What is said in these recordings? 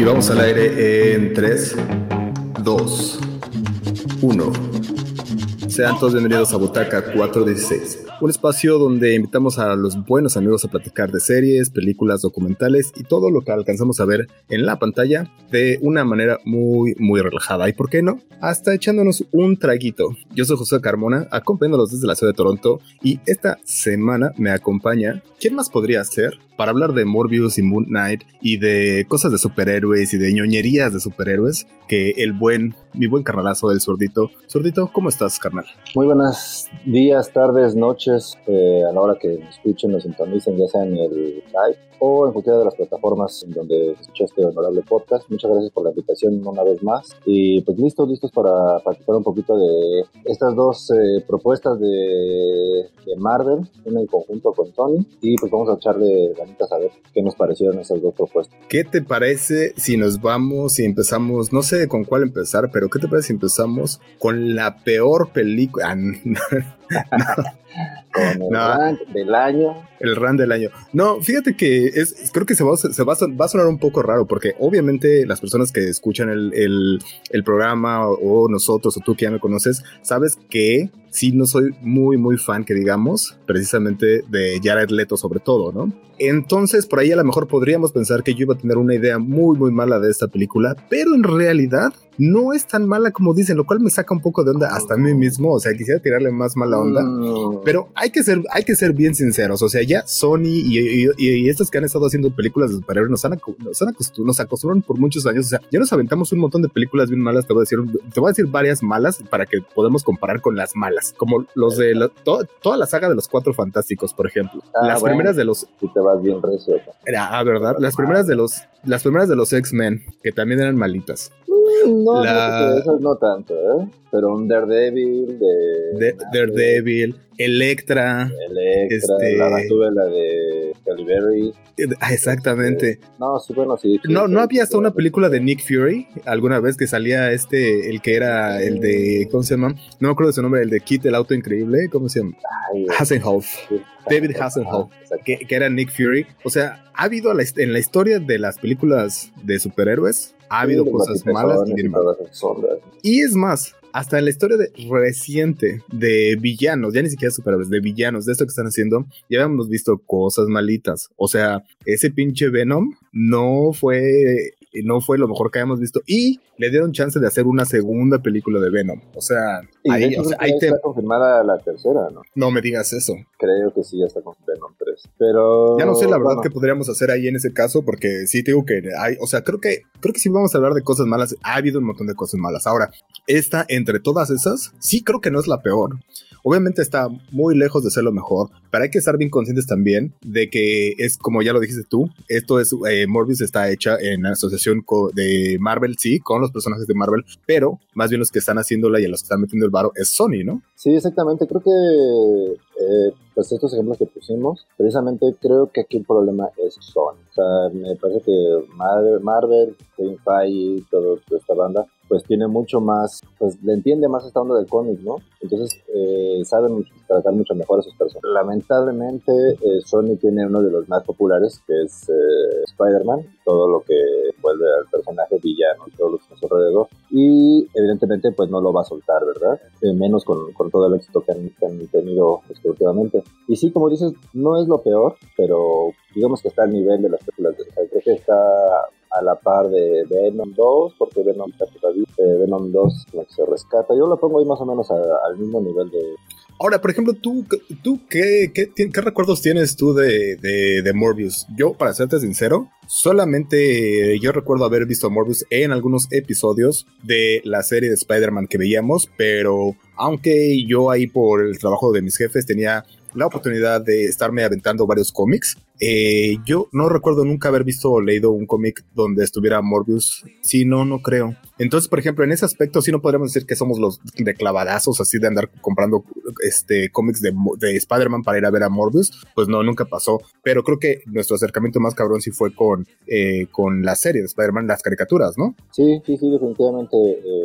Y vamos al aire en 3, 2, 1. Sean todos bienvenidos a Butaca 416, un espacio donde invitamos a los buenos amigos a platicar de series, películas, documentales y todo lo que alcanzamos a ver en la pantalla de una manera muy, muy relajada. ¿Y por qué no? Hasta echándonos un traguito. Yo soy José Carmona, acompañándolos desde la ciudad de Toronto y esta semana me acompaña. ¿Quién más podría ser? para hablar de Morbius y Moon Knight y de cosas de superhéroes y de ñoñerías de superhéroes que el buen, mi buen carnalazo del Sordito. Sordito, ¿cómo estás, carnal? Muy buenos días, tardes, noches, eh, a la hora que nos escuchen, nos sintonicen, ya sea en el live o en cualquiera de las plataformas en donde escucha este honorable podcast. Muchas gracias por la invitación una vez más. Y pues listos, listos para participar un poquito de estas dos eh, propuestas de, de, Marvel, una en conjunto con Tony. Y pues vamos a echarle ganitas a ver qué nos parecieron esas dos propuestas. ¿Qué te parece si nos vamos y empezamos, no sé con cuál empezar, pero qué te parece si empezamos con la peor película? 啊！con el no. del año. El RAN del año. No, fíjate que es, creo que se, va, se va, va, a sonar un poco raro porque obviamente las personas que escuchan el, el, el programa o, nosotros o tú que ya me conoces, sabes que sí no soy muy, muy fan, que digamos, precisamente de Jared Leto sobre todo, ¿no? Entonces, por ahí a lo mejor podríamos pensar que yo iba a tener una idea muy, muy mala de esta película, pero en realidad no es tan mala como dicen, lo cual me saca un poco de onda hasta a mí mismo, o sea, quisiera tirarle más mala onda, pero hay que ser, hay que ser bien sinceros, o sea, ya Sony y, y, estos que han estado haciendo películas de superhéroes nos, han, nos, han nos acostumbran por muchos años, o sea, ya nos aventamos un montón de películas bien malas, te voy a decir, te voy a decir varias malas para que podamos comparar con las malas, como los de toda la saga de los Cuatro Fantásticos, por ejemplo, ah, las primeras de los... Si te vas bien recio. Ah, verdad, las primeras de los, las primeras de los X-Men, que también eran malitas. No, la... no, no tanto, ¿eh? Pero un Daredevil de... Daredevil, Electra. Electra, este... la de Caliberry. Ah, exactamente. No, sí, bueno, sí. no, ¿no había hasta una película de Nick Fury alguna vez que salía este, el que era el de, ¿cómo se llama? No me acuerdo de su nombre, el de Kit, el auto increíble, ¿cómo se llama? Hasselhoff. David Hasselhoff, que, que, era Nick Fury. O sea, ha habido en la historia de las películas de superhéroes, ha habido cosas malas y bien malas. Y es más, hasta en la historia de, reciente de villanos, ya ni siquiera superhéroes, de villanos, de esto que están haciendo, ya habíamos visto cosas malitas. O sea, ese pinche Venom no fue no fue lo mejor que habíamos visto y le dieron chance de hacer una segunda película de Venom. O sea, ahí, o sea, ahí está confirmada la tercera, ¿no? No me digas eso. Creo que sí, ya está con Venom 3. Pero. Ya no sé la verdad que podríamos hacer ahí en ese caso, porque sí te digo que hay, o sea, creo que, creo que si vamos a hablar de cosas malas, ha habido un montón de cosas malas. Ahora, esta, entre todas esas, sí creo que no es la peor. Obviamente está muy lejos de ser lo mejor, pero hay que estar bien conscientes también de que es como ya lo dijiste tú, esto es eh, Morbius está hecha en asociación de Marvel, sí, con los personajes de Marvel, pero más bien los que están haciéndola y a los que están metiendo el varo es Sony, ¿no? Sí, exactamente. Creo que eh, pues estos ejemplos que pusimos, precisamente creo que aquí el problema es Sony. O sea, me parece que Marvel, Marvel Kevin toda esta banda, pues tiene mucho más, pues le entiende más esta onda del cómic, ¿no? Entonces eh, saben tratar mucho mejor a sus personas. Lamentablemente eh, Sony tiene uno de los más populares, que es eh, Spider-Man, todo lo que vuelve al personaje villano todo lo que está a su alrededor. Y evidentemente pues no lo va a soltar, ¿verdad? menos con, con, todo el éxito que han, que han tenido este, últimamente. Y sí, como dices, no es lo peor, pero digamos que está al nivel de las películas de... Creo que está a la par de Venom 2, porque Venom, Venom 2 se rescata. Yo lo pongo ahí más o menos al mismo nivel de... Ahora, por ejemplo, ¿tú, tú qué, qué, qué recuerdos tienes tú de, de, de, Morbius? Yo, para serte sincero, solamente yo recuerdo haber visto a Morbius en algunos episodios de la serie de Spider-Man que veíamos, pero aunque yo ahí por el trabajo de mis jefes tenía la oportunidad de estarme aventando varios cómics. Eh, yo no recuerdo nunca haber visto o leído un cómic donde estuviera Morbius. Sí, no, no creo. Entonces, por ejemplo, en ese aspecto sí no podríamos decir que somos los de clavadazos así de andar comprando este cómics de, de Spider-Man para ir a ver a Morbius. Pues no, nunca pasó. Pero creo que nuestro acercamiento más cabrón sí fue con, eh, con la serie de Spider-Man, las caricaturas, ¿no? Sí, sí, sí, definitivamente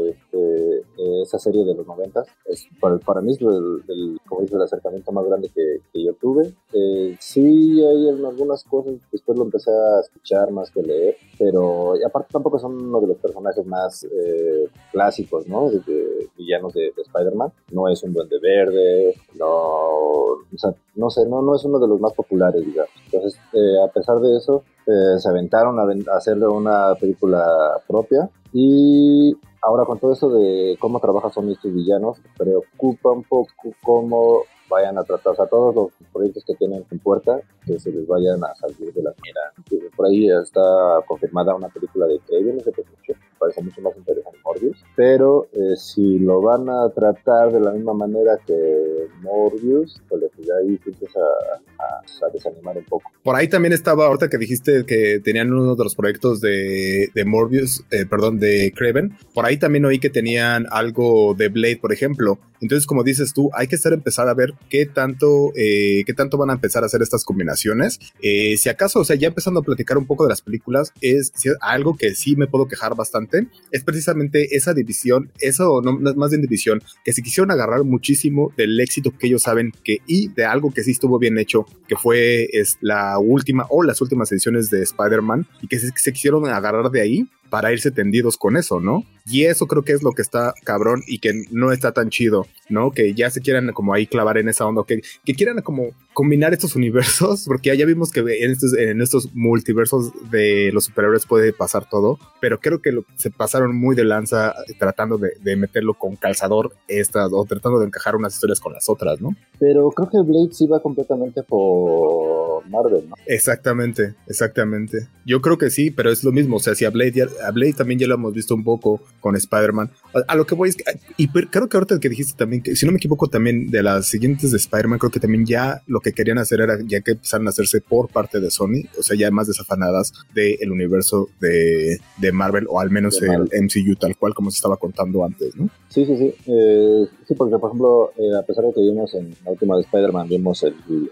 este, esa serie de los noventas es para, para mí es el, como el acercamiento más grande que, que yo tuve. Eh, sí hay algunas cosas, después lo empecé a escuchar más que leer, pero aparte tampoco son uno de los personajes más eh, clásicos, ¿no? De, villanos de, Spider-Man. No es un duende verde, no, o sea, no sé, no, no es uno de los más populares, digamos. Entonces, eh, a pesar de eso, eh, se aventaron a, hacerle una película propia y ahora con todo eso de cómo trabaja son estos villanos, preocupa un poco cómo vayan a tratar, a todos los proyectos que tienen en puerta, que se les vayan a salir de la mira. Por ahí está confirmada una película de Craven, ese me parece mucho más interesante Morbius, pero eh, si lo van a tratar de la misma manera que Morbius, pues ahí empieza a, a, desanimar un poco. Por ahí también estaba, ahorita que dijiste que tenían uno de los proyectos de, de Morbius, eh, perdón, de Craven, por ahí también oí que tenían algo de Blade, por ejemplo. Entonces, como dices tú, hay que estar empezar a ver qué tanto, eh, qué tanto van a empezar a hacer estas combinaciones. Eh, si acaso, o sea, ya empezando a platicar un poco de las películas, es algo que sí me puedo quejar bastante, es precisamente esa división, eso no, no más bien división, que se quisieron agarrar muchísimo del éxito que ellos saben que y de algo que sí estuvo bien hecho, que fue es la última o las últimas ediciones de Spider-Man y que se quisieron agarrar de ahí para irse tendidos con eso, ¿no? Y eso creo que es lo que está cabrón y que no está tan chido, ¿no? Que ya se quieran como ahí clavar en esa onda, que, que quieran como combinar estos universos, porque ya, vimos que en estos, en estos multiversos de los superhéroes puede pasar todo, pero creo que se pasaron muy de lanza tratando de, meterlo con calzador estas, o tratando de encajar unas historias con las otras, ¿no? Pero creo que Blade sí va completamente por Marvel, ¿no? Exactamente, exactamente. Yo creo que sí, pero es lo mismo, o sea, si a Blade ya, a Blade también ya lo hemos visto un poco con Spider-Man. A, lo que voy es que, y creo que ahorita que dijiste también, que si no me equivoco también de las siguientes de Spider-Man, creo que también ya lo que querían hacer era ya que empezaron a hacerse por parte de Sony, o sea, ya más desafanadas del universo de, de, Marvel o al menos el MCU tal cual como se estaba contando antes, ¿no? Sí, sí, sí. Eh, sí, porque por ejemplo, eh, a pesar de que vimos en la última de Spider-Man, vimos el, el,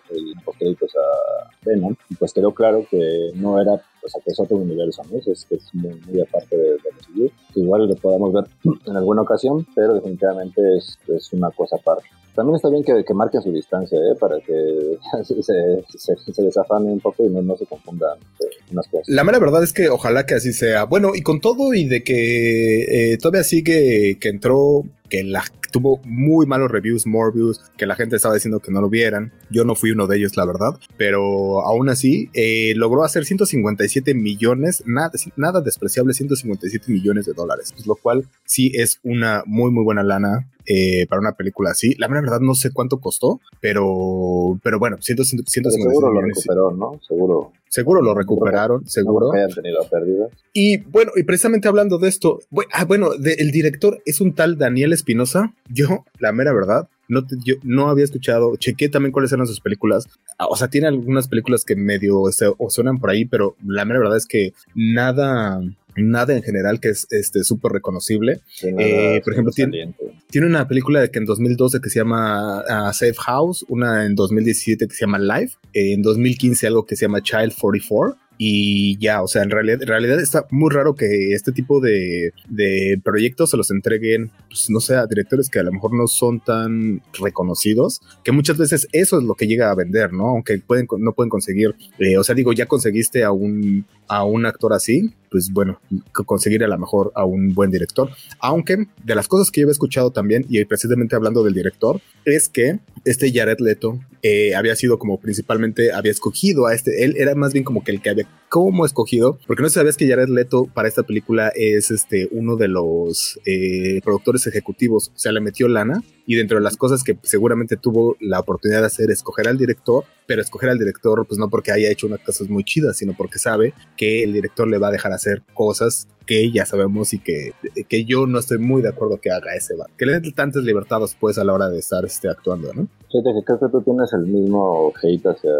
el a Venom, pues quedó claro que no era o sea, que es otro universo, ¿no? Es que es muy, muy aparte de, de Igual lo podemos ver en alguna ocasión, pero definitivamente es, es una cosa aparte. También está bien que, que marquen su distancia, ¿eh? Para que se, se, se, desafane un poco y no, no se confundan eh, unas cosas. La mera verdad es que ojalá que así sea. Bueno, y con todo y de que eh, todavía sigue que entró que la, tuvo muy malos reviews Morbius, que la gente estaba diciendo que no lo vieran. Yo no fui uno de ellos, la verdad, pero aún así eh, logró hacer 157 millones, nada, nada despreciable, 157 millones de dólares, pues, lo cual sí es una muy, muy buena lana eh, para una película así. La verdad no sé cuánto costó, pero, pero bueno, 150 Seguro lo recuperó, ¿no? Seguro. Seguro lo recuperaron, seguro. hayan tenido pérdidas. Y bueno, y precisamente hablando de esto, ah, bueno, el director es un tal Daniel Espinosa. Yo, la mera verdad, no, yo no había escuchado, chequé también cuáles eran sus películas. Ah, o sea, tiene algunas películas que medio este, o suenan por ahí, pero la mera verdad es que nada, nada en general que es este súper reconocible. Eh, por ejemplo, tiene, tiene, una película que en 2012 que se llama uh, Safe House, una en 2017 que se llama Life, en 2015 algo que se llama Child 44 y ya, o sea, en realidad, en está muy raro que este tipo de, de proyectos se los entreguen, pues, no sé, a directores que a lo mejor no son tan reconocidos, que muchas veces eso es lo que llega a vender, ¿no? Aunque pueden, no pueden conseguir, eh, o sea, digo, ya conseguiste a un, a un actor así, pues bueno, conseguir a lo mejor a un buen director. Aunque de las cosas que yo he escuchado también, y precisamente hablando del director, es que este Jared Leto eh, había sido como principalmente, había escogido a este, él era más bien como que el que había como escogido, porque no sabías que Jared Leto para esta película es este uno de los eh, productores ejecutivos, o sea, le metió lana y dentro de las cosas que seguramente tuvo la oportunidad de hacer, escoger al director, pero escoger al director pues no porque haya hecho unas cosas muy chidas, sino porque sabe que el director le va a dejar hacer cosas que ya sabemos y que, que yo no estoy muy de acuerdo que haga ese va. Que le dé tantas libertades pues a la hora de estar este, actuando, ¿no? Fíjate que creo que tú tienes el mismo hate hacia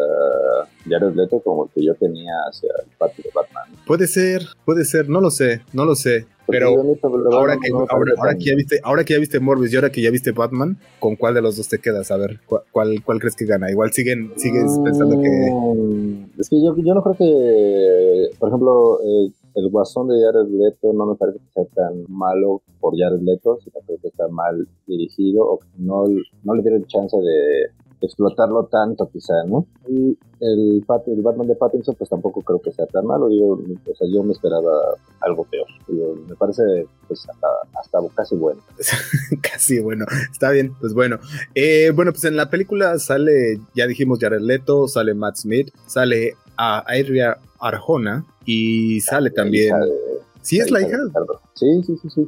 Jared Leto como el que yo tenía hacia el Patty de Batman. Puede ser, puede ser, no lo sé, no lo sé. Pero ahora que, ahora, que ya viste, ahora que ya viste Morbius y ahora que ya viste Batman, ¿con cuál de los dos te quedas? A ver, ¿cuál, cuál crees que gana? Igual siguen, sigues pensando que. Mm, es que yo, yo no creo que, por ejemplo, eh, el guasón de Jared Leto no me parece que sea tan malo por Jared Leto, sino que está mal dirigido o no, no le dieron chance de, explotarlo tanto quizá, ¿no? Y el, Batman de Pattinson pues tampoco creo que sea tan malo, digo, o sea, yo me esperaba algo peor, me parece pues hasta, hasta casi bueno. casi bueno, está bien, pues bueno. Eh, bueno, pues en la película sale, ya dijimos Jared Leto, sale Matt Smith, sale a Adria Arjona y sale también... ¿Sí es la hija? Sí, sí, sí, sí.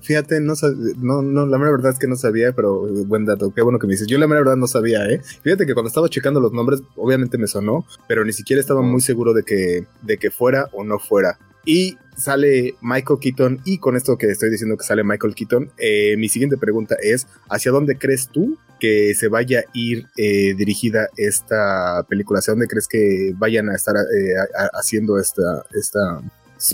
Fíjate, no, no, no, la mera verdad es que no sabía, pero eh, buen dato, qué bueno que me dices. Yo la mera verdad no sabía, ¿eh? Fíjate que cuando estaba checando los nombres, obviamente me sonó, pero ni siquiera estaba muy seguro de que, de que fuera o no fuera. Y sale Michael Keaton, y con esto que estoy diciendo que sale Michael Keaton, eh, mi siguiente pregunta es, ¿hacia dónde crees tú que se vaya a ir eh, dirigida esta película? ¿Hacia dónde crees que vayan a estar haciendo esta, esta,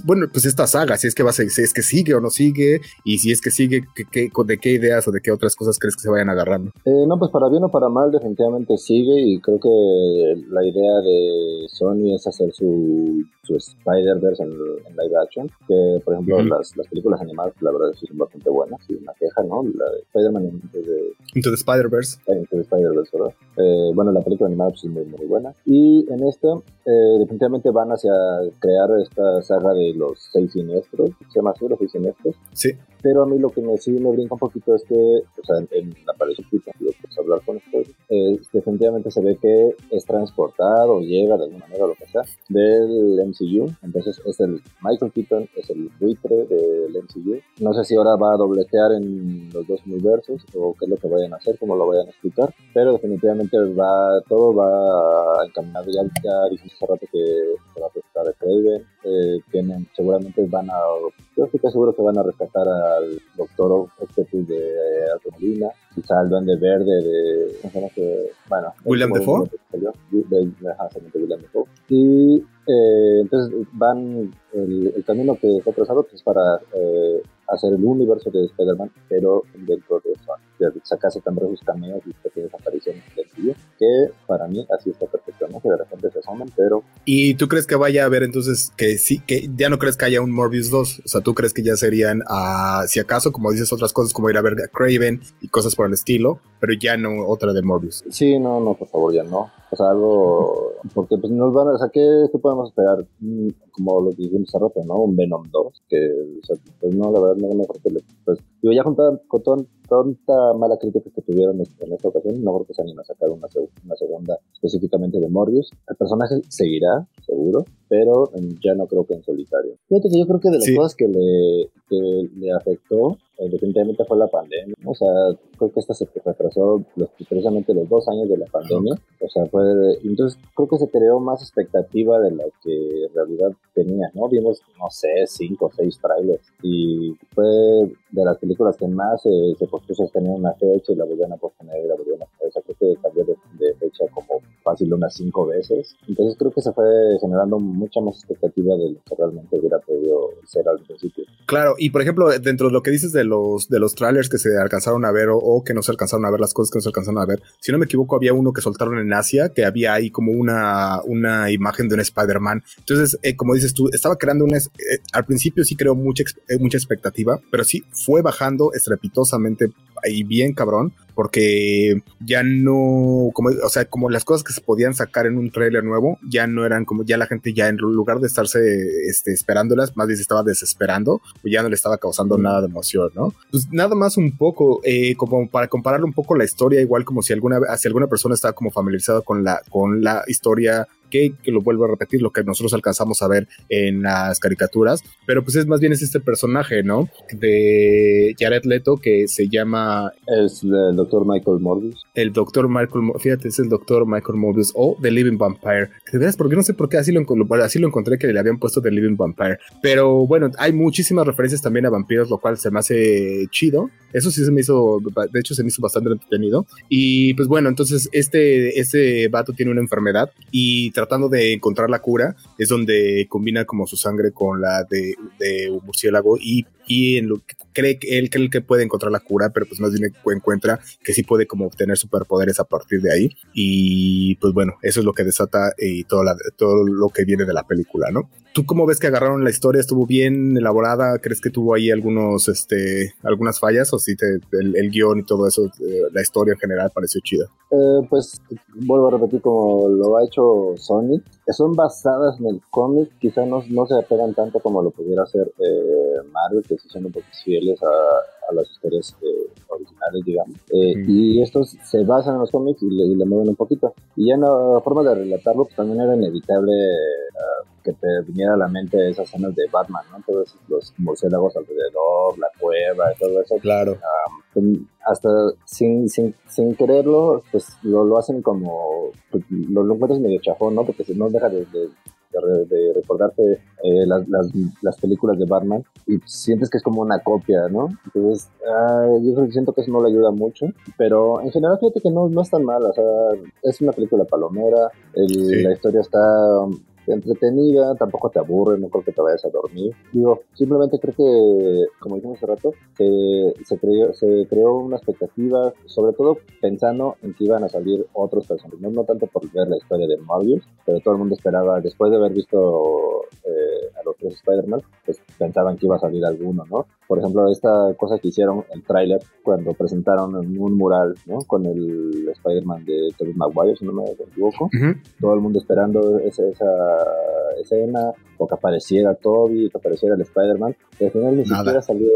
bueno, pues esta saga, si es que va a si es que sigue o no sigue, y si es que sigue, ¿qué, de qué ideas o de qué otras cosas crees que se vayan agarrando? Eh, no, pues para bien o para mal, definitivamente sigue, y creo que la idea de Sony es hacer su, su Spider-Verse en, live action, que por ejemplo las, las, películas animadas, la verdad, sí son bastante buenas, y una queja, ¿no? La de Spider-Man Into the, Into the Spider-Verse. Into the Spider-Verse, ¿verdad? Eh, bueno, la película animada pues, es muy, muy buena, y en esta, eh, definitivamente van hacia crear esta saga de los seis siniestros, se llama así, los seis siniestros. Sí. Pero a mí lo que me, sí me brinca un poquito es que, o sea, en, la aparición que pues, hablar con ustedes, definitivamente se ve que es transportado o llega de alguna manera, lo que sea, del MCU. Entonces es el Michael Keaton, es el buitre del MCU. No sé si ahora va a dobletear en los dos universos o qué es lo que vayan a hacer, cómo lo vayan a explicar, pero definitivamente va, todo va encaminado. Ya, ya dijimos hace rato que se va a presentar a Craven, eh, tienen, seguramente van a, yo estoy seguro que van a rescatar al doctor Octopus de Alto Molina, quizá el Duende Verde de, bueno, William Defoe. William Defoe. Y eh, entonces van, el, camino que está trazado pues, es para eh, hacer el universo de Spider-Man, pero dentro de eso, de sacarse también sus cameos y pequeñas apariciones del video, que para mí así está perfecto, ¿no? Que de repente se asoman, pero... ¿Y tú crees que vaya a haber entonces que sí, que ya no crees que haya un Morbius 2? O sea, ¿tú crees que ya serían, uh, si acaso, como dices, otras cosas como ir a ver a Craven y cosas por el estilo, pero ya no otra de Morbius? Sí, no, no, por favor, ya no. O sea, algo... Porque pues nos van a... O sea, ¿qué, podemos esperar? Mm, como lo dijimos hace rato, ¿no? Un Venom 2, que, o sea, pues no, la verdad, no, no creo que le... Pues, yo ya con, con tanta mala crítica que tuvieron en esta ocasión, no creo que se anime a sacar una, una segunda específicamente de Morbius. El personaje seguirá, seguro, pero ya no creo que en solitario. Fíjate que yo creo que de las cosas que le, que le afectó eh, definitivamente fue la pandemia. O sea, creo que esta se retrasó los, precisamente los dos años de la pandemia. O sea, fue. Entonces, creo que se creó más expectativa de la que en realidad tenía, ¿no? Vimos, no sé, cinco o seis trailers. Y fue de las películas que más se pospuso tener una fecha y la volvieron a posponer y la volvieron a. O sea, creo que cambió de, de, fecha como fácil unas cinco veces. Entonces, creo que se fue generando mucha más expectativa de lo que realmente hubiera podido ser al principio. Claro, y por ejemplo, dentro de lo que dices de los, de los trailers que se alcanzaron a ver o, que no se alcanzaron a ver, las cosas que no se alcanzaron a ver. Si no me equivoco, había uno que soltaron en Asia, que había ahí como una, una imagen de un Spider-Man. Entonces, eh, como dices tú, estaba creando una... Eh, al principio sí creó mucha, eh, mucha expectativa, pero sí fue bajando estrepitosamente y bien cabrón porque ya no, como, o sea, como las cosas que se podían sacar en un trailer nuevo, ya no eran como, ya la gente ya en lugar de estarse este, esperándolas, más bien se estaba desesperando, o ya no le estaba causando nada de emoción, ¿no? Pues nada más un poco, eh, como para compararle un poco la historia, igual como si alguna, si alguna persona estaba como familiarizada con la, con la historia que, lo vuelvo a repetir, lo que nosotros alcanzamos a ver en las caricaturas, pero pues es más bien es este personaje, ¿no? De Jared Leto que se llama... Es el doctor Michael Morbius. El doctor Michael, fíjate, es el doctor Michael Morbius o The Living Vampire. De veras, porque no sé por qué así lo, así lo encontré que le habían puesto The Living Vampire. Pero bueno, hay muchísimas referencias también a vampiros, lo cual se me hace chido. Eso sí se me hizo, de hecho se me hizo bastante entretenido. Y pues bueno, entonces este, este vato tiene una enfermedad y tratando de encontrar la cura, es donde combina como su sangre con la de, un murciélago y, y en lo que cree que él cree que puede encontrar la cura, pero pues más bien encuentra que sí puede como obtener superpoderes a partir de ahí. Y pues bueno, eso es lo que desata y eh, todo, todo lo que viene de la película, ¿no? ¿Tú cómo ves que agarraron la historia? ¿Estuvo bien elaborada? ¿Crees que tuvo ahí algunos, este, algunas fallas? ¿O si te, el, guion y todo eso, eh, la historia en general pareció chida? Eh, pues vuelvo a repetir como lo ha hecho Sony, son basadas en el cómic, quizá no, se apegan tanto como lo pudiera hacer eh, Marvel, que sí son un poco fieles a, a las historias eh, originales, digamos. Eh, y estos se basan en los cómics y le, y le, mueven un poquito. Y ya la forma de relatarlo, pues también era inevitable uh, que te viniera a la mente esas escenas de Batman, ¿no? Todos los murciélagos alrededor, la cueva y todo eso. Claro. Um, hasta sin, sin, sin quererlo, pues lo, lo hacen como, pues, lo, lo encuentras medio chafón, ¿no? Porque si no deja de, de de, de recordarte eh, las, las, las, películas de Batman y sientes que es como una copia, ¿no? Entonces, uh, yo creo que siento que eso no le ayuda mucho, pero en general fíjate que no, no es tan mal, o sea, es una película palomera, el, sí. la historia está entretenida, tampoco te aburre, no creo que te vayas a dormir. Digo, simplemente creo que, como dijimos hace rato, se, se, creó, se creó una expectativa, sobre todo pensando en que iban a salir otros personajes, no, no tanto por ver la historia de Morbius, pero todo el mundo esperaba, después de haber visto eh, a los tres Spider-Man, pues pensaban que iba a salir alguno, ¿no? Por ejemplo, esta cosa que hicieron el tráiler cuando presentaron un mural, ¿no? Con el Spider-Man de Tobey Maguire, si no me equivoco. Uh -huh. Todo el mundo esperando esa, esa escena, o que apareciera Toby, que apareciera el Spider-Man, y al final ni Nada. siquiera salió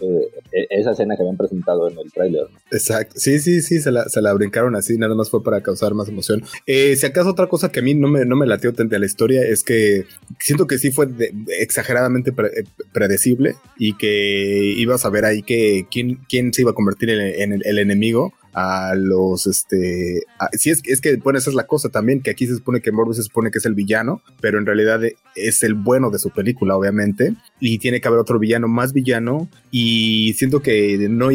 eh, esa escena que habían presentado en el tráiler. ¿no? Exacto, sí, sí, sí, se la, se la, brincaron así, nada más fue para causar más emoción. Eh, si acaso otra cosa que a mí no me, no me latió de la historia es que siento que sí fue de, exageradamente pre, eh, predecible y que ibas a ver ahí que quién, quién se iba a convertir en, en el, el enemigo a los, este, a, si es, es que, bueno, esa es la cosa también, que aquí se supone que Morbius se supone que es el villano, pero en realidad es el bueno de su película, obviamente, y tiene que haber otro villano más villano, y siento que no,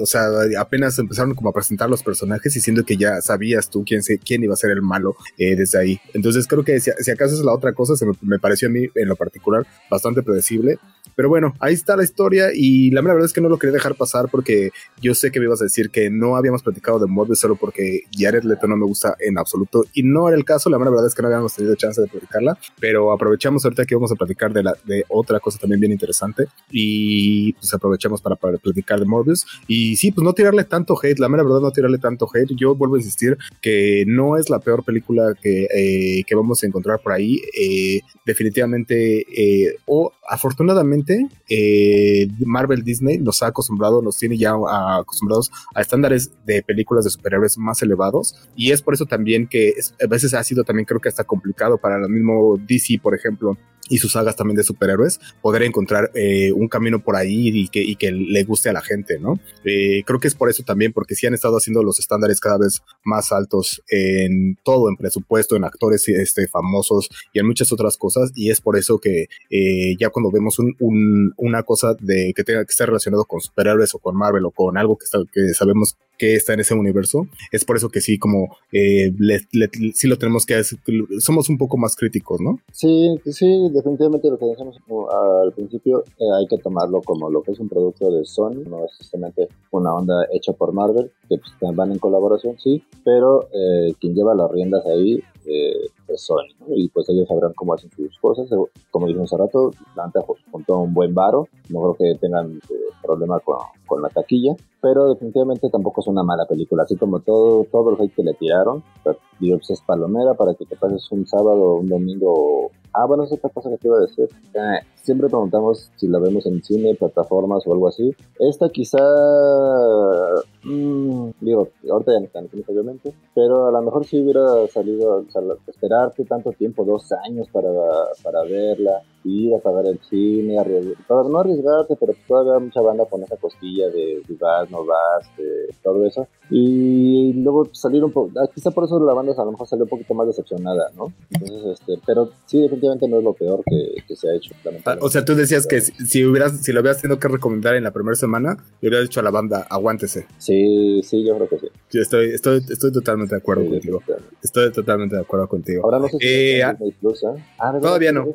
o sea, apenas empezaron como a presentar los personajes y siento que ya sabías tú quién, se, quién iba a ser el malo eh, desde ahí. Entonces creo que si, si, acaso es la otra cosa, se me, me pareció a mí en lo particular bastante predecible, pero bueno, ahí está la historia y la verdad es que no lo quería dejar pasar porque yo sé que me ibas a decir que no habíamos platicado de Morbius solo porque Jared Leto no me gusta en absoluto y no era el caso, la verdad es que no habíamos tenido chance de platicarla, pero aprovechamos ahorita que vamos a platicar de, la, de otra cosa también bien interesante y pues aprovechamos para, para platicar de Morbius. Y sí, pues no tirarle tanto hate, la mera verdad no tirarle tanto hate, yo vuelvo a insistir que no es la peor película que, eh, que vamos a encontrar por ahí, eh, definitivamente eh, o afortunadamente eh, Marvel Disney nos ha acostumbrado, nos tiene ya acostumbrados a estándares de películas de superhéroes más elevados y es por eso también que es, a veces ha sido también creo que hasta complicado para el mismo DC, por ejemplo, y sus sagas también de superhéroes, poder encontrar eh, un camino por ahí y que, y que, le guste a la gente, ¿no? Eh, creo que es por eso también, porque sí han estado haciendo los estándares cada vez más altos en todo, en presupuesto, en actores este, famosos y en muchas otras cosas, y es por eso que eh, ya cuando vemos un, un, una cosa de que tenga que estar relacionado con superhéroes o con Marvel o con algo que, está, que sabemos que está en ese universo, es por eso que sí, como le, le, sí lo tenemos que hacer, somos un poco más críticos, ¿no? Sí, sí, definitivamente lo que decíamos al principio eh, hay que tomarlo como lo que es un producto de Sony, no es simplemente una onda hecha por Marvel, que pues, van en colaboración, sí, pero eh, quien lleva las riendas ahí eh, es Sony, ¿no? y pues ellos sabrán cómo hacen sus cosas. Como dijimos hace rato, Lanta juntó un buen varo, no creo que tengan problema con, con, la taquilla, pero definitivamente tampoco es una mala película, así como todo, todo el hate que le tiraron, pero, digo, pues es palomera para que te pases un sábado un domingo Ah, bueno, es otra cosa que te iba a decir. Eh, siempre preguntamos si la vemos en cine, plataformas o algo así. Esta quizá, mmm, digo, ahorita ya no está en cine obviamente, pero a lo mejor si hubiera salido, o sea, esperarte tanto tiempo, dos años para, para verla, ir a pagar el cine, para no arriesgarte, pero todavía mucha banda con esa costilla de si vas, no vas, de todo eso. Y luego salir un poco, quizá por eso la banda a lo mejor salió un poquito más decepcionada, ¿no? Entonces, este, pero sí, definitivamente no es lo peor que, que se ha hecho. Ah, o sea, tú decías que si, si, hubieras, si lo hubieras tenido que recomendar en la primera semana, le hubieras dicho a la banda, aguántese. Sí, sí, yo creo que sí. Yo estoy, estoy, estoy totalmente de acuerdo sí, contigo. Estoy totalmente de acuerdo contigo. Ahora no sé si eh, Disney Plus, ¿eh? ah, todavía no.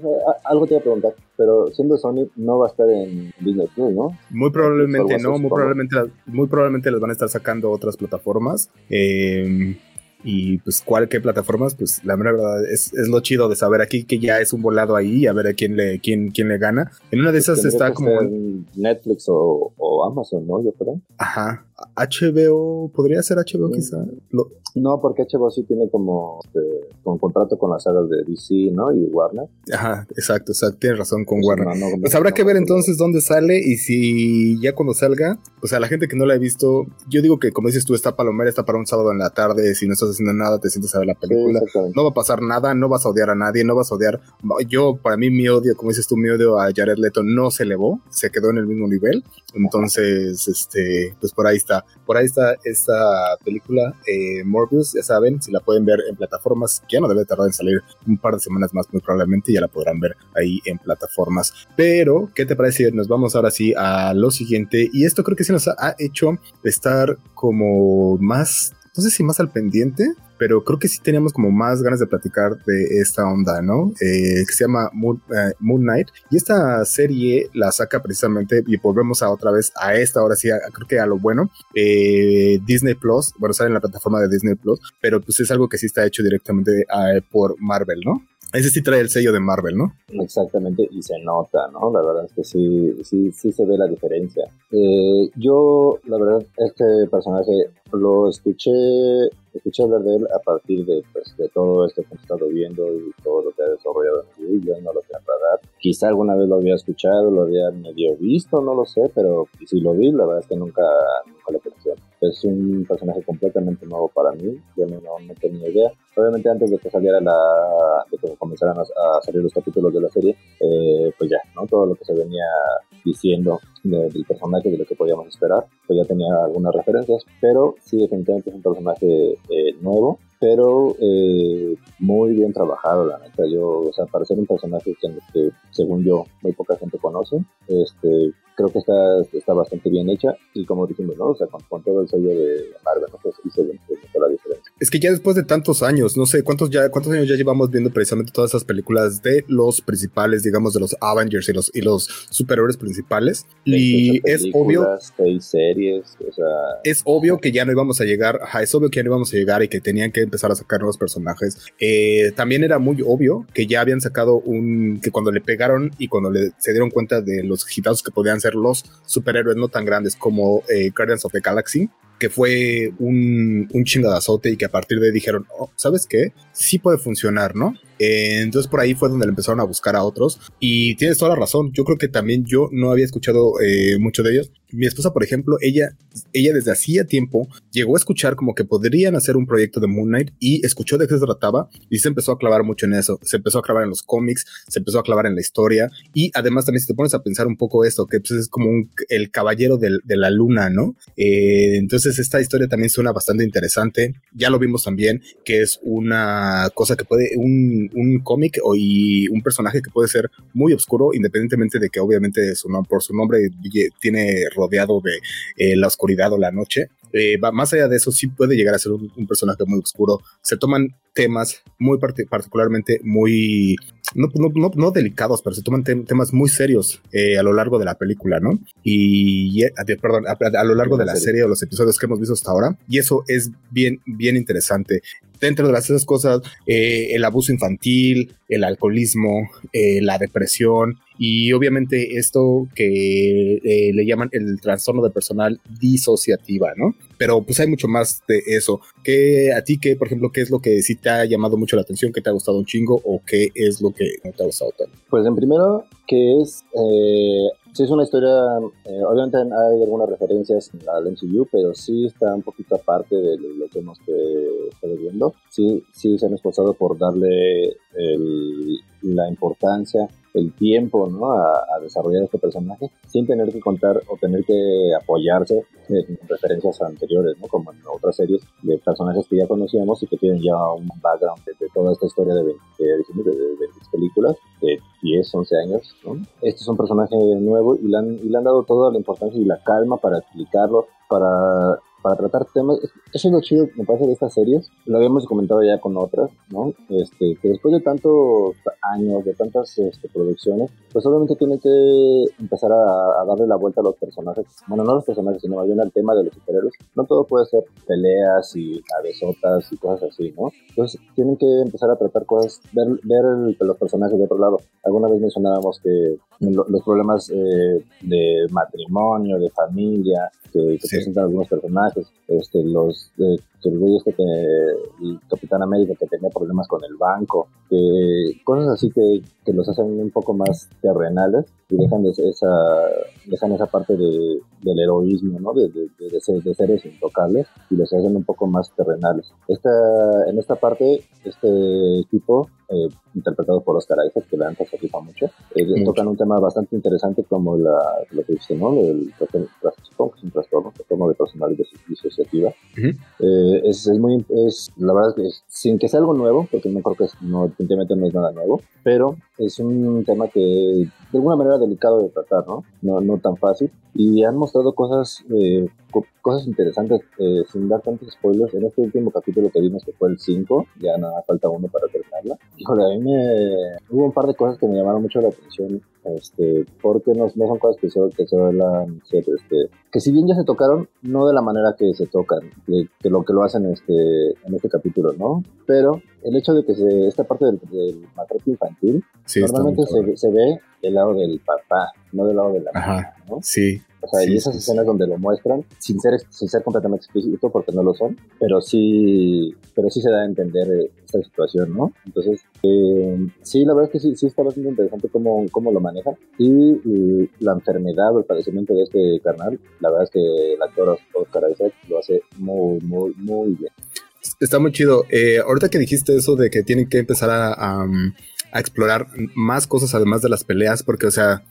Algo te a preguntar, pero siendo Sony no va a estar en Disney Plus, ¿no? Muy probablemente no, muy probablemente, muy probablemente las van a estar sacando otras plataformas. Eh, y pues cuál qué plataformas pues la verdad es, es, lo chido de saber aquí que ya es un volado ahí a ver a quién le quién quién le gana en una de esas está como Netflix o, Amazon, ¿no? Yo creo. Ajá. HBO, podría ser HBO quizá. No, porque HBO sí tiene como, este, con contrato con las sagas de DC, ¿no? Y Warner. Ajá, exacto, exacto. Tienes razón con Warner. pues habrá que ver entonces dónde sale y si ya cuando salga, o sea, la gente que no la ha visto, yo digo que como dices tú, está palomera, está para un sábado en la tarde, si no estás haciendo nada, te sientes a ver la película. no va a pasar nada, no vas a odiar a nadie, no vas a odiar. Yo, para mí, mi odio, como dices tú, mi odio a Jared Leto no se elevó, se quedó en el mismo nivel. Entonces, este, pues por ahí está. Por ahí está esta película, eh, Morbius, ya saben, si la pueden ver en plataformas, ya no debe tardar en salir un par de semanas más, muy probablemente, ya la podrán ver ahí en plataformas. Pero, ¿qué te parece? Nos vamos ahora sí a lo siguiente. Y esto creo que sí nos ha hecho estar como más no sé si más al pendiente, pero creo que sí teníamos como más ganas de platicar de esta onda, ¿no? Eh, que se llama eh, Moon, Knight. Y esta serie la saca precisamente, y volvemos a otra vez a esta, ahora sí, creo que a lo bueno, eh, Disney Plus, bueno, sale en la plataforma de Disney Plus, pero pues es algo que sí está hecho directamente por Marvel, ¿no? Ese sí trae el sello de Marvel, ¿no? Exactamente, y se nota, ¿no? La verdad es que sí, sí, sí se ve la diferencia. yo, la verdad, este personaje lo escuché, escuché hablar de él a partir de, pues, de todo esto que he estado viendo y todo lo que ha desarrollado en el yo no lo tenía para dar. Quizá alguna vez lo había escuchado, lo había medio visto, no lo sé, pero si lo vi, la verdad es que nunca, nunca le pensé. Es un personaje completamente nuevo para mí, yo no, tenía idea. Obviamente antes de que saliera la, de que comenzaran a, salir los capítulos de la serie, eh, pues ya, ¿no? Todo lo que se venía diciendo del personaje, de lo que podíamos esperar, pues ya tenía algunas referencias, pero sí, definitivamente es un personaje eh, nuevo, pero eh, muy bien trabajado, la neta. Yo, o sea, para ser un personaje que, que, según yo, muy poca gente conoce, este, creo que está, está bastante bien hecha y como dijimos, ¿no? O sea, con, todo el sello de Marvel, ¿no? Pues sí se ve la diferencia. Es que ya después de tantos años, no sé, ¿cuántos, ya, cuántos años ya llevamos viendo precisamente todas esas películas de los principales, digamos, de los Avengers y los, y los superhéroes principales? Y es obvio... Seis series, o sea... Es obvio que ya no íbamos a llegar, ajá, es obvio que ya no íbamos a llegar y que tenían que empezar a sacar nuevos personajes. Eh, también era muy obvio que ya habían sacado un... que cuando le pegaron y cuando le, se dieron cuenta de los hitazos que podían ser los superhéroes no tan grandes como eh, Guardians of the Galaxy, que fue un, un chingadazote y que a partir de ahí dijeron, oh, ¿sabes qué? Sí puede funcionar, ¿no? Eh, entonces por ahí fue donde le empezaron a buscar a otros. Y tienes toda la razón. Yo creo que también yo no había escuchado eh, mucho de ellos. Mi esposa, por ejemplo, ella, ella desde hacía tiempo llegó a escuchar como que podrían hacer un proyecto de Moon Knight y escuchó de qué se trataba y se empezó a clavar mucho en eso. Se empezó a clavar en los cómics, se empezó a clavar en la historia y además también si te pones a pensar un poco esto, que pues, es como el caballero de la luna, ¿no? Eh, entonces esta historia también suena bastante interesante. Ya lo vimos también que es una cosa que puede, un, un cómic y un personaje que puede ser muy oscuro, independientemente de que obviamente su, por su nombre tiene rodeado de eh, la oscuridad o la noche. Eh, va, más allá de eso, sí puede llegar a ser un, personaje muy oscuro. Se toman temas muy particularmente muy, no, no, no, delicados, pero se toman temas muy serios eh, a lo largo de la película, ¿no? Y, perdón, a, lo largo de la serie o los episodios que hemos visto hasta ahora. Y eso es bien, bien interesante dentro de las esas cosas, eh, el abuso infantil, el alcoholismo, eh, la depresión y obviamente esto que eh, le llaman el trastorno de personal disociativa, ¿no? Pero pues hay mucho más de eso. ¿Qué, a ti, qué, por ejemplo, qué es lo que sí te ha llamado mucho la atención, qué te ha gustado un chingo o qué es lo que no te ha gustado tanto? Pues en primero, que es Sí, es una historia, eh, obviamente hay algunas referencias al MCU, pero sí está un poquito aparte de lo que hemos estado viendo. Sí, sí se han esforzado por darle la importancia el tiempo ¿no? a, desarrollar este personaje sin tener que contar o tener que apoyarse en referencias anteriores, ¿no? como en otras series de personajes que ya conocíamos y que tienen ya un background de, toda esta historia de 20, de, películas de 10, 11 años. ¿no? Este es un personaje nuevo y le, han, y le han dado toda la importancia y la calma para explicarlo, para para tratar temas. Eso es lo chido, me parece, de estas series. Lo habíamos comentado ya con otras, ¿no? Este, que después de tantos años, de tantas este, producciones, pues obviamente tienen que empezar a, darle la vuelta a los personajes. Bueno, no los personajes, sino más bien al tema de los superhéroes. No todo puede ser peleas y abesotas y cosas así, ¿no? Entonces tienen que empezar a tratar cosas, ver, ver los personajes de otro lado. Alguna vez mencionábamos que los problemas eh, de matrimonio, de familia, que, presentan algunos personajes, este, los eh, que el güey este que el Capitán América que tenía problemas con el banco, que cosas así que, que los hacen un poco más terrenales y dejan de esa dejan esa parte de, del heroísmo, ¿no? De, de, de, ser, de seres intocables y los hacen un poco más terrenales. Esta, en esta parte, este tipo eh, interpretado por Oscar Isaac, que la antes se rifa mucho, eh, tocan un tema bastante interesante como la, lo que dice, ¿no? El, supongo que es un trastorno, trastorno de personalidad disociativa. eh, es, es, muy, es, la verdad es que sin que sea algo nuevo, porque no creo que es, no, definitivamente no es nada nuevo, pero es un tema que de alguna manera delicado de tratar, ¿no? No, no tan fácil. Y han mostrado cosas, eh, cosas interesantes, eh, sin dar tantos spoilers. En este último capítulo que vimos, que fue el 5, ya nada, falta uno para terminarla. Híjole, a mí me... Hubo un par de cosas que me llamaron mucho la atención, este, porque no, no son cosas que se, que se este, que si bien ya se tocaron, no de la manera que se tocan, que, que lo que lo hacen este, en este capítulo, ¿no? Pero el hecho de que se, esta parte del, del maltrato infantil, normalmente se, se, ve del lado del papá, no del lado de la mamá, ¿no? Sí. O sea, sí, y esas sí, escenas donde lo muestran, sin ser, sin ser completamente explícito, porque no lo son, pero sí, pero sí se da a entender eh, esta situación, ¿no? Entonces, eh, sí, la verdad es que sí, sí está bastante interesante cómo, cómo lo manejan. Y, y, la enfermedad o el padecimiento de este carnal, la verdad es que el actor Oscar Isaac lo hace muy, muy, muy bien. Está muy chido. Eh, ahorita que dijiste eso de que tienen que empezar a, a, a explorar más cosas además de las peleas, porque, o sea,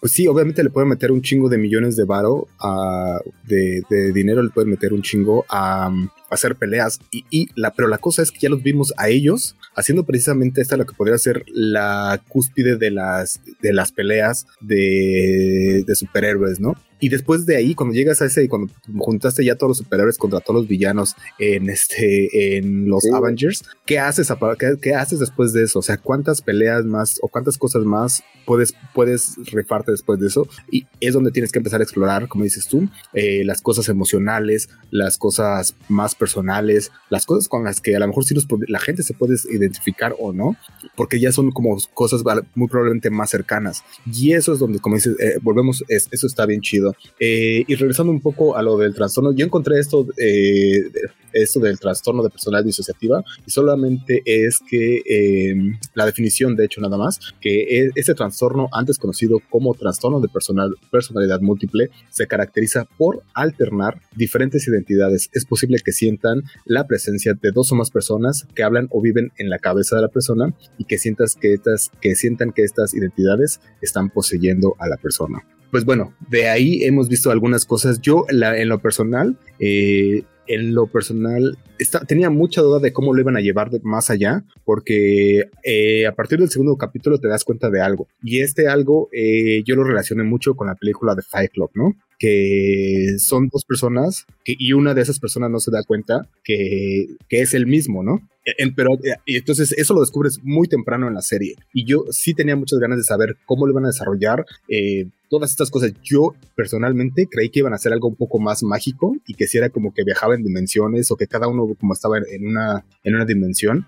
pues sí, obviamente le pueden meter un chingo de millones de varo, uh, de, de, dinero le pueden meter un chingo a, hacer peleas. Y, y, la, pero la cosa es que ya los vimos a ellos haciendo precisamente esta lo que podría ser la cúspide de las, de las peleas de, de superhéroes, ¿no? Y después de ahí, cuando llegas a ese y cuando juntaste ya todos los superhéroes contra todos los villanos en este, en los sí. Avengers, ¿qué haces, qué, ¿qué, haces después de eso? O sea, ¿cuántas peleas más o cuántas cosas más puedes, puedes rifarte después de eso? Y es donde tienes que empezar a explorar, como dices tú, eh, las cosas emocionales, las cosas más personales, las cosas con las que a lo mejor sí los, la gente se puede identificar o no, porque ya son como cosas muy probablemente más cercanas. Y eso es donde, como dices, eh, volvemos, es, eso está bien chido. Eh, y regresando un poco a lo del trastorno, yo encontré esto, eh, esto del trastorno de personalidad disociativa y solamente es que eh, la definición, de hecho, nada más, que este trastorno, antes conocido como trastorno de personal, personalidad múltiple, se caracteriza por alternar diferentes identidades. Es posible que sientan la presencia de dos o más personas que hablan o viven en la cabeza de la persona y que, sientas que, estas, que sientan que estas identidades están poseyendo a la persona pues bueno, de ahí hemos visto algunas cosas. Yo, la, en lo personal, eh, en lo personal, tenía mucha duda de cómo lo iban a llevar más allá, porque eh, a partir del segundo capítulo te das cuenta de algo. Y este algo eh, yo lo relacioné mucho con la película de Fight Club, ¿no? Que son dos personas y una de esas personas no se da cuenta que es el mismo, ¿no? En, pero y entonces eso lo descubres muy temprano en la serie. Y yo sí tenía muchas ganas de saber cómo lo iban a desarrollar. Eh, todas estas cosas. Yo personalmente creí que iban a hacer algo un poco más mágico y que si era como que viajaba en dimensiones o que cada uno como estaba en una, en una dimensión.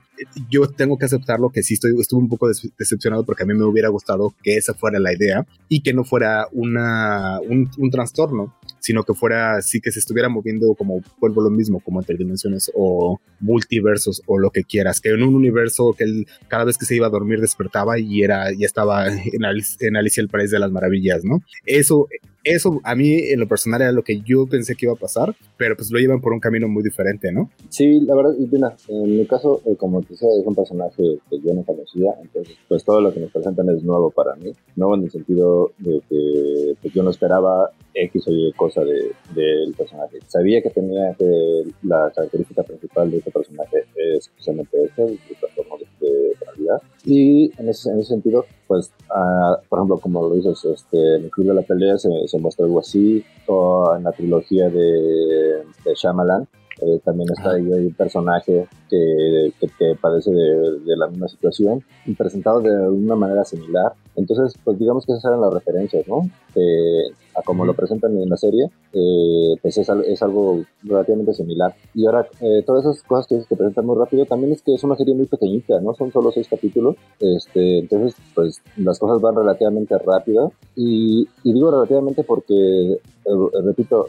Yo tengo que aceptarlo que sí estoy, estuve un poco decepcionado porque a mí me hubiera gustado que esa fuera la idea y que no fuera una, un, un trastorno, sino que fuera así que se estuviera moviendo como vuelvo lo mismo, como entre dimensiones o multiversos o lo que quieras, que en un universo que él cada vez que se iba a dormir despertaba y era ya estaba en Alicia, en Alicia el País de las Maravillas, ¿no? Eso eso a mí en lo personal era lo que yo pensé que iba a pasar, pero pues lo llevan por un camino muy diferente, ¿no? Sí, la verdad, mira, en mi caso, eh, como te decía, es un personaje que yo no conocía, entonces pues todo lo que nos presentan es nuevo para mí, nuevo en el sentido de que pues, yo no esperaba X o Y cosa del de, personaje. Sabía que tenía que la característica principal de este personaje es precisamente esta, el trastorno de personalidad, y en ese, en ese sentido, pues, uh, por ejemplo, como lo dices, este, en el Club de la Pelea se, se muestra algo así, o en la trilogía de, de Shyamalan, eh, también está ahí, un personaje que, que, padece de, de, la misma situación y presentado de una manera similar. Entonces, pues digamos que esas eran las referencias, ¿no? a como lo presentan en la serie, eh, pues es, es, algo relativamente similar. Y ahora, eh, todas esas cosas que, que presentan muy rápido, también es que es una serie muy pequeñita, ¿no? Son solo seis capítulos, este, entonces, pues las cosas van relativamente rápido. Y, y digo relativamente porque, eh, repito,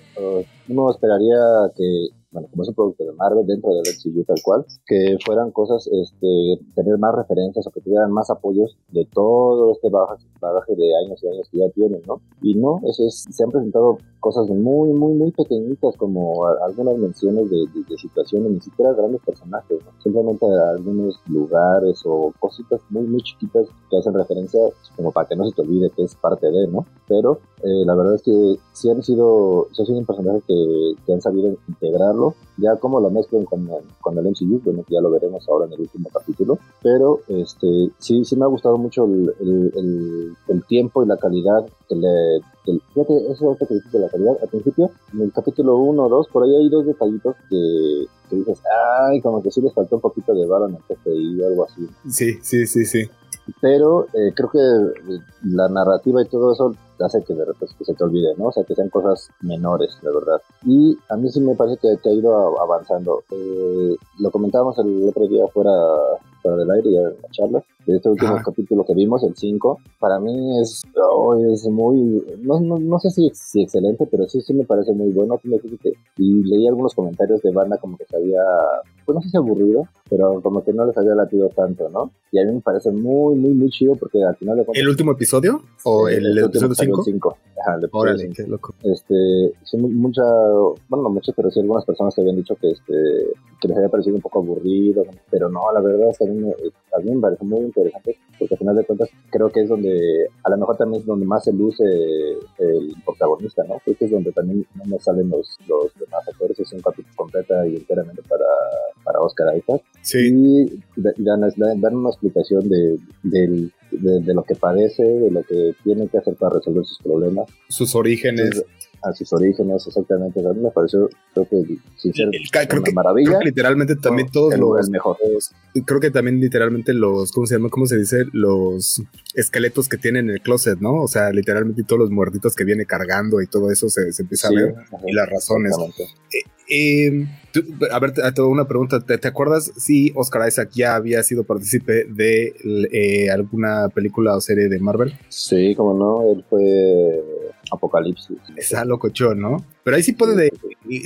uno esperaría que bueno, como es un producto de Marvel dentro del MCU tal cual, que fueran cosas, este, tener más referencias o que tuvieran más apoyos de todo este bagaje, de años y años que ya tienen, ¿no? Y no, eso es, se han presentado cosas muy, muy, muy pequeñitas como algunas menciones de, de, situaciones, ni siquiera grandes personajes, ¿no? simplemente algunos lugares o cositas muy, muy chiquitas que hacen referencia como para que no se te olvide que es parte de, ¿no? Pero eh, la verdad es que sí han sido, sí han sido un personaje que, que han sabido integrarlo ya como lo mezclen con el, con el MCU, bueno, ya lo veremos ahora en el último capítulo, pero este sí, sí me ha gustado mucho el, el, el, tiempo y la calidad le... fíjate, eso es lo que dijiste de la calidad, al principio, en el capítulo 1 o 2, por ahí hay dos detallitos que, que dices, ay, como que sí les faltó un poquito de bala en el PCI o algo así. Sí, sí, sí, sí. Pero eh, creo que la narrativa y todo eso hace que de repente se te olvide, ¿no? O sea, que sean cosas menores, de verdad. Y a mí sí me parece que, ha ido avanzando. Eh, lo comentábamos el otro día fuera, fuera del aire, ya en la charla, de este último capítulo que vimos, el 5. Para mí es, oh, es muy, no, no, no sé si, si, excelente, pero sí, sí me parece muy bueno. Y leí algunos comentarios de banda como que se había, pues no sé si aburrido, pero como que no les había latido tanto, ¿no? Y a mí me parece muy, muy, muy chido porque al final de ¿El último episodio? ¿O el, el, episodio 5? Ajá, el Órale, qué loco. Este, sí, mucha, bueno, no muchas, pero sí algunas personas se habían dicho que este, que les había parecido un poco aburrido, pero no, la verdad es que a mí, me, a mí me parece muy interesante porque al final de cuentas creo que es donde, a lo mejor también es donde más se luce el protagonista, ¿no? Creo que es donde también no me salen los, los demás actores, es un capítulo completa y enteramente para, para Oscar Isaac. Sí. Y dan, dan una explicación de, de, de, lo que padece, de lo que tiene que hacer para resolver sus problemas. Sus orígenes a sus orígenes, exactamente. A mí me pareció, creo que, creo que maravilla. Creo que literalmente también todos los, mejor. Creo que también literalmente los, ¿cómo se llama? ¿Cómo se dice? Los esqueletos que tienen en el closet, ¿no? O sea, literalmente todos los muertitos que viene cargando y todo eso se, empieza a ver y las razones. Eh, a ver, toda una pregunta. ¿Te, acuerdas si Oscar Isaac ya había sido partícipe de eh, alguna película o serie de Marvel? Sí, como no, él fue Apocalipsis. Esa locochón, ¿no? Pero ahí sí puede,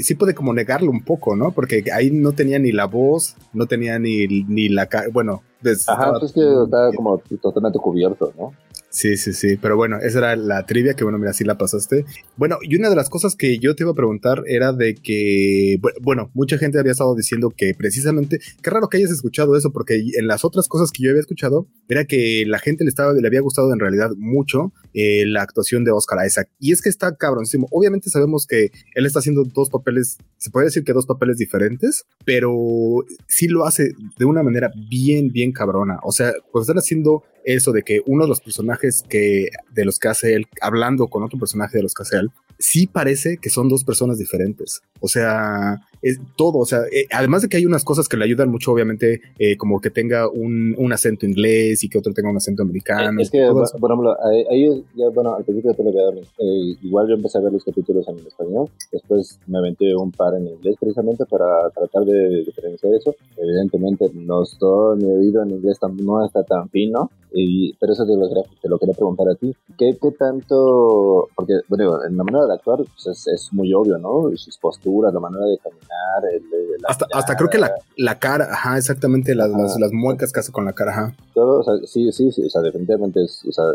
sí puede como negarlo un poco, ¿no? Porque ahí no tenía ni la voz, no tenía ni, ni la cara, bueno. Ajá, pues es que estaba como totalmente cubierto, ¿no? Sí, sí, sí. Pero bueno, esa era la trivia que, bueno, mira, sí la pasaste. Bueno, y una de las cosas que yo te iba a preguntar era de que, bueno, mucha gente había estado diciendo que precisamente, qué raro que hayas escuchado eso, porque en las otras cosas que yo había escuchado era que la gente le, estaba, le había gustado en realidad mucho eh, la actuación de Oscar Isaac. Y es que está cabronísimo. Obviamente sabemos que él está haciendo dos papeles, se puede decir que dos papeles diferentes, pero sí lo hace de una manera bien, bien cabrona. O sea, cuando están haciendo eso de que uno de los personajes que de los que hace él, hablando con otro personaje de los que hace él, sí parece que son dos personas diferentes. O sea, es todo. O sea, eh, además de que hay unas cosas que le ayudan mucho, obviamente, eh, como que tenga un, un, acento inglés y que otro tenga un acento americano. Es que, por, ejemplo, ahí, ya, bueno, al principio de eh, igual yo empecé a ver los capítulos en español, después me aventé un par en inglés precisamente para tratar de diferenciar eso. Evidentemente, no estoy, mi oído en inglés no está tan fino, y, pero eso te lo, te lo quería preguntar a ti. ¿Qué, qué tanto, porque, bueno, en la manera de actuar pues es, muy obvio, ¿no? Sus posturas, la manera de caminar, el, hasta, hasta, creo que la, la, cara, ajá, exactamente, las, las, las, muecas que hace con la cara, ajá. Todo, o sea, sí, sí, sí, o sea, definitivamente es, o sea,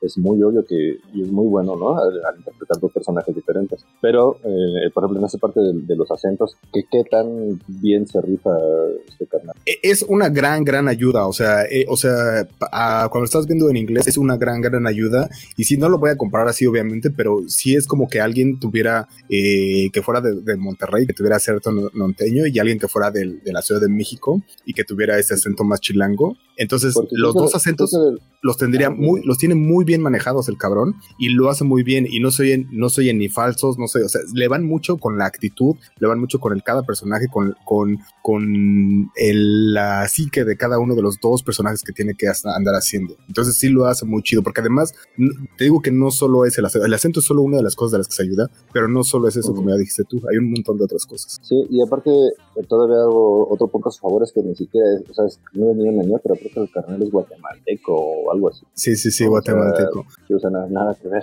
es, muy obvio que y es muy bueno, ¿no? Al, interpretar dos personajes diferentes. Pero, eh, por ejemplo, en esa parte de, los acentos, ¿qué, ¿qué, tan bien se rifa este carnal? E, es una gran, gran ayuda, o sea, eh, o sea, cuando estás viendo en inglés es una gran, gran ayuda. Y si no lo voy a comparar así, obviamente, pero sí es como que alguien tuviera, eh, que fuera de, Monterrey, que tuviera acento norteño y alguien que fuera de, la Ciudad de México y que tuviera ese acento más chilango. Entonces, los dos acentos los tendría muy, los tiene muy bien manejados el cabrón y lo hace muy bien y no soy no soy ni falsos, no sé, o sea, le van mucho con la actitud, le van mucho con el cada personaje, con, con, con el, la psique de cada uno de los dos personajes que tiene que andar haciendo. Entonces sí lo hace muy chido, porque además te digo que no solo es el acento, el acento es solo una de las cosas de las que se ayuda, pero no solo es eso, como ya dijiste tú, hay un montón de otras cosas. Sí, y aparte todavía algo, otro punto a su favor es que ni siquiera es, o sea, no es ni un año, pero creo que el carnal es guatemalteco o algo así. Sí, sí, sí, guatemalteco. O sea, nada que ver.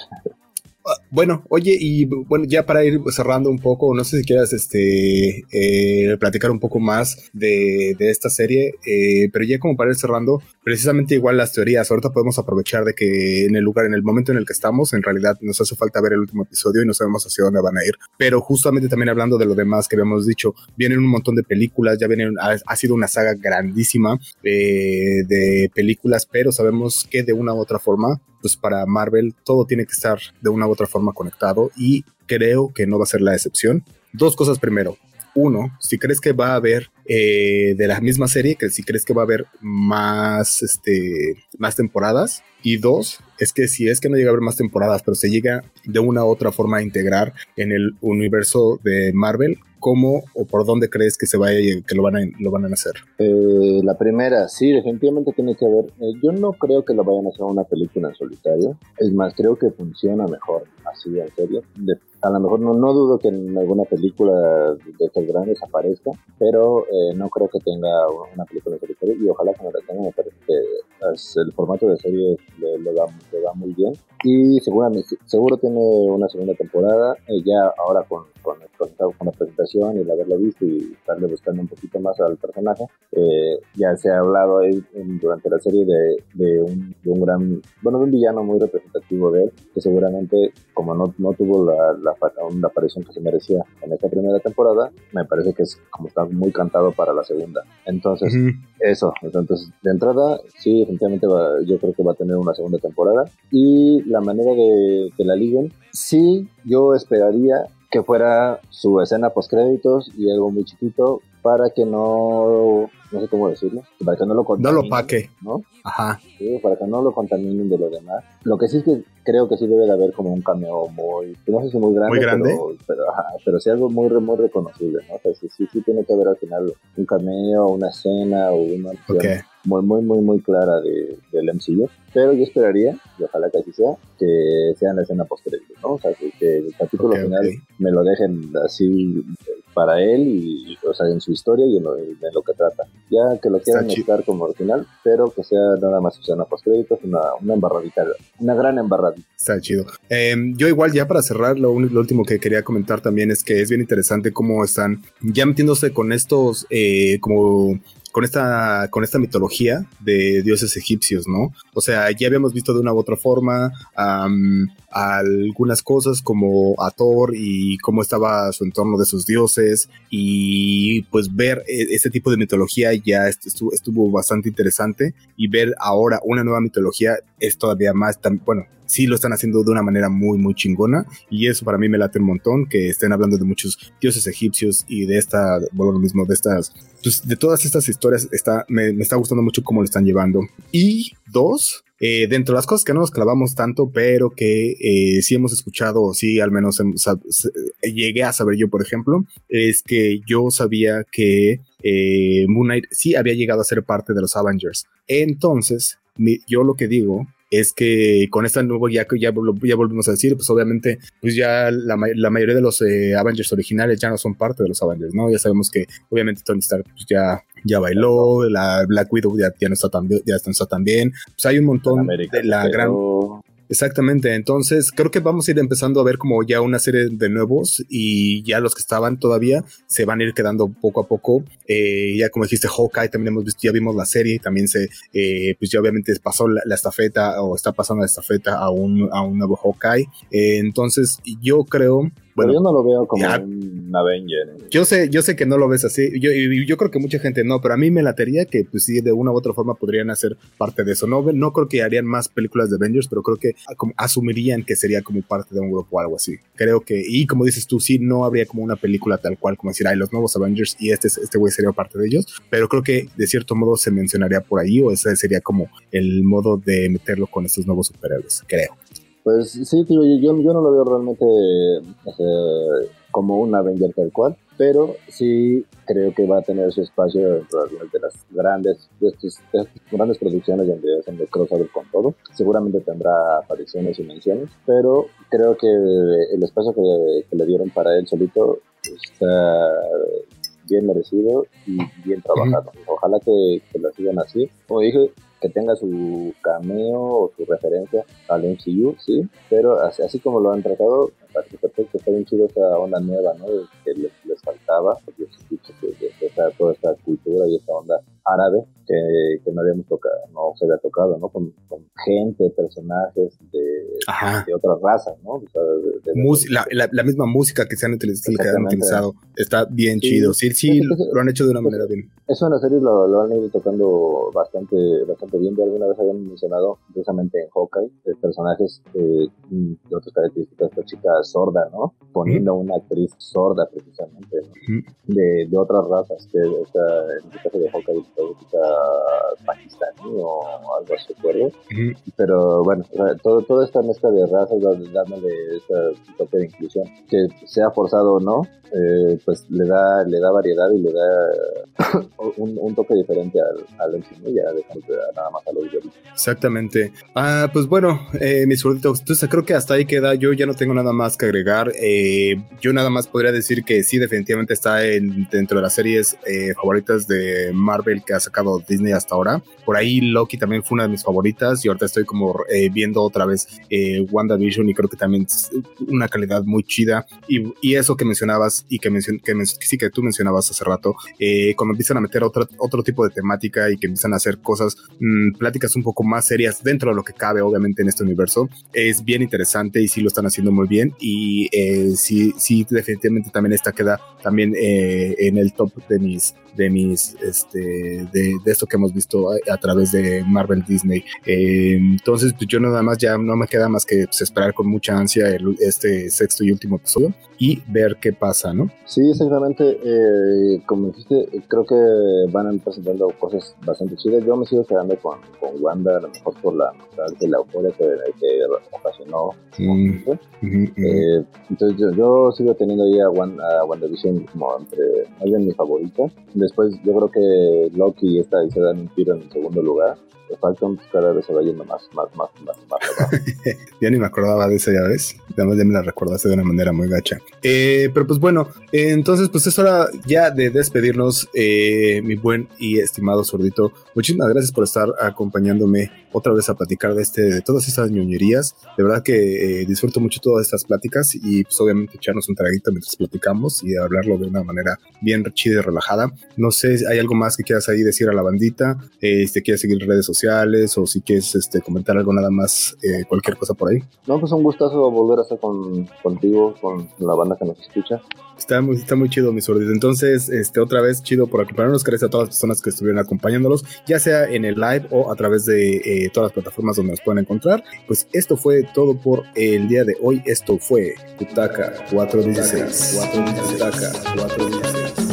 Bueno, oye, y bueno, ya para ir cerrando un poco, no sé si quieras este, eh, platicar un poco más de, esta serie, eh, pero ya como para ir cerrando, precisamente igual las teorías, ahorita podemos aprovechar de que en el lugar, en el momento en el que estamos, en realidad nos hace falta ver el último episodio y no sabemos hacia dónde van a ir, pero justamente también hablando de lo demás que habíamos dicho, vienen un montón de películas, ya vienen, ha, sido una saga grandísima eh, de películas, pero sabemos que de una u otra forma pues para Marvel todo tiene que estar de una u otra forma conectado y creo que no va a ser la excepción. Dos cosas primero. Uno, si crees que va a haber eh, de la misma serie, que si crees que va a haber más, este, más temporadas. Y dos, es que si es que no llega a haber más temporadas, pero se llega de una u otra forma a integrar en el universo de Marvel, ¿cómo o por dónde crees que se vaya que lo van a, lo van a hacer? Eh, la primera, sí, definitivamente tiene que haber. Eh, yo no creo que lo vayan a hacer una película en solitario. Es más, creo que funciona mejor así en serio. a lo mejor no, no dudo que en alguna película de estos grandes aparezca, pero eh, no creo que tenga una película en solitario y ojalá que no la tenga. Me parece que el formato de serie le, da, le da muy bien. Y seguramente seguro tiene una segunda temporada eh, ya ahora con, con, con, la presentación y el haberlo visto y estarle buscando un poquito más al personaje eh, ya se ha hablado durante la serie de, de, un, de, un, gran bueno de un villano muy representativo de él que seguramente como no, no tuvo la, la, aparición que se merecía en esta primera temporada me parece que es como está muy cantado para la segunda. Entonces eso entonces de entrada sí definitivamente yo creo que va a tener una segunda temporada y la manera de que la liguen, sí, yo esperaría que fuera su escena post créditos y algo muy chiquito para que no, no sé cómo decirlo, para que no lo contaminen. No lo paque. ¿no? Ajá. Sí, para que no lo contaminen de lo demás. Lo que sí es que creo que sí debe de haber como un cameo muy, no sé si muy grande, ¿Muy grande? Pero, ajá, pero sí algo muy, muy reconocible, ¿no? O sea, sí, sí, sí tiene que haber al final un cameo, una escena o una muy, muy, muy, muy clara de, del MCU. Pero yo esperaría, y ojalá que así sea, que sea en la escena posterior, ¿no? O sea, que, el capítulo final me lo dejen así para él y, o sea, en su historia y en lo, que trata. Ya que lo quieran mezclar como original, pero que sea nada más, o sea, una postcréditos, una, una embarradita, una gran embarradita. Está chido. Em, yo igual ya para cerrar, lo, último que quería comentar también es que es bien interesante cómo están ya metiéndose con estos eh, como con esta, con esta mitología de dioses egipcios, ¿no? O sea, ya habíamos visto de una u otra forma algunas cosas como a Thor y cómo estaba su entorno de sus dioses y pues ver e, este tipo de mitología ya estuvo, estuvo bastante interesante y ver ahora una nueva mitología es todavía más, bueno, sí lo están haciendo de una manera muy, muy chingona. Y eso para mí me late un montón, que estén hablando de muchos dioses egipcios y de esta, bueno, lo mismo, de estas, pues, de todas estas historias, está, me, está gustando mucho cómo lo están llevando. Y dos, eh, dentro de las cosas que no nos clavamos tanto, pero que eh, sí hemos escuchado, o sí al menos llegué a saber yo, por ejemplo, es que yo sabía que eh, Moon Knight sí había llegado a ser parte de los Avengers. Entonces, yo lo que digo es que con esta nuevo ya ya, ya volvimos a decir, pues obviamente, pues ya la, la mayoría de los eh, Avengers originales ya no son parte de los Avengers, ¿no? Ya sabemos que obviamente Tony Stark pues, ya, ya bailó, la Black Widow ya, ya no está tan ya no está tan bien, pues hay un montón de la gran Exactamente, entonces creo que vamos a ir empezando a ver como ya una serie de nuevos y ya los que estaban todavía se van a ir quedando poco a poco. Eh, ya como dijiste, Hawkeye también hemos visto, ya vimos la serie, también se, eh, pues ya obviamente pasó la, estafeta o está pasando la estafeta a un, a un nuevo Hawkeye. Eh, entonces yo creo Bueno, yo no lo veo como un Avenger. ¿eh? Yo sé, yo sé que no lo ves así. Yo, yo creo que mucha gente no, pero a mí me latería que, pues sí, de una u otra forma podrían hacer parte de eso. No, no creo que harían más películas de Avengers, pero creo que asumirían que sería como parte de un grupo o algo así. Creo que, y como dices tú, sí, no habría como una película tal cual como decir, hay los nuevos Avengers y este, este güey sería parte de ellos, pero creo que de cierto modo se mencionaría por ahí o ese sería como el modo de meterlo con estos nuevos superhéroes, creo. Pues sí, tío, yo, yo no lo veo realmente como un Avenger tal cual, pero sí creo que va a tener su espacio dentro de las grandes, de estas, grandes producciones donde hacen el crossover con todo. Seguramente tendrá apariciones y menciones, pero creo que el espacio que, le dieron para él solito está bien merecido y bien trabajado. Ojalá que, que lo sigan así. Como dije, que tenga su cameo o su referencia al MCU, sí, pero así, así como lo han tratado, parece perfecto, está bien chido esa onda nueva, ¿no? Que les, les faltaba, porque de, esta, toda esta cultura y esta onda árabe que, que no habíamos tocado, no se había tocado, ¿no? Con, con gente, personajes de, de, otras razas, ¿no? O sea, la, la, misma música que se han utilizado, está bien chido, sí, sí, lo han hecho de una manera bien. Eso en la serie lo, lo, han ido tocando bastante, bastante bien, de alguna vez habían mencionado precisamente en Hawkeye, de personajes eh, de otras características, esta chica sorda, ¿no? Poniendo una actriz sorda precisamente, ¿no? de, de, otras razas, que está, en el caso de Hawkeye, chica pakistaní o algo así, ¿recuerdo? Pero bueno, todo, toda esta mezcla de razas, dándole este toque de inclusión, que sea forzado o no, eh, pues le da, le da variedad y le da un, un toque diferente al, al y ya dejamos nada más a los Exactamente. Ah, pues bueno, eh, mis gorditos, entonces creo que hasta ahí queda. Yo ya no tengo nada más que agregar. Eh, yo nada más podría decir que sí, definitivamente está en, dentro de las series eh, favoritas de Marvel que ha sacado Disney hasta ahora. Por ahí Loki también fue una de mis favoritas y ahorita estoy como eh, viendo otra vez WandaVision y creo que también es una calidad muy chida. Y, y eso que mencionabas y que, que, sí que tú mencionabas hace rato, cuando empiezan a meter otro, otro tipo de temática y que empiezan a hacer cosas, mmm, pláticas un poco más serias dentro de lo que cabe obviamente en este universo, es bien interesante y sí lo están haciendo muy bien y eh, sí, sí definitivamente también esta queda también eh, en el top de mis de mis este de, de esto que hemos visto a, través de Marvel Disney. Eh, entonces pues yo nada más ya no me queda más que pues, esperar con mucha ansia el, este sexto y último episodio y ver qué pasa no sí exactamente eh, como dijiste creo que van a presentando cosas bastante chidas. Yo me sigo quedando con, con Wanda a lo mejor por la de la euforia que, que ocasionó. Mm, eh, entonces yo, yo, sigo teniendo ahí a, a WandaVision como entre alguien mi favorita Después yo creo que Loki y esta ahí se dan un tiro en el segundo lugar. Falcon pues, cada vez se va yendo más, más, más, más, más ya ni me acordaba de eso, ya ves. Además ya me la recordaste de una manera muy gacha. Eh, pero pues bueno, entonces pues es hora ya de despedirnos, eh, mi buen y estimado sordito. Muchísimas gracias por estar acompañándome otra vez a platicar de este, de todas estas ñoñerías. De verdad que eh, disfruto mucho todas estas pláticas y pues obviamente echarnos un traguito mientras platicamos y hablarlo de una manera bien chida y relajada. No sé, ¿hay algo más que quieras ahí decir a la bandita? Eh, si te quieres seguir redes sociales o si quieres este, comentar algo nada más, eh, cualquier cosa por ahí. No, pues un gustazo volver a estar con, contigo, con la banda que nos escucha. Está muy, está muy chido, mi sordito. Entonces, este, otra vez, chido por acompañarnos. Gracias a todas las personas que estuvieron acompañándolos, ya sea en el live o a través de eh, todas las plataformas donde nos pueden encontrar. Pues esto fue todo por el día de hoy. Esto fue Butaca 416. 416. Butaca 416.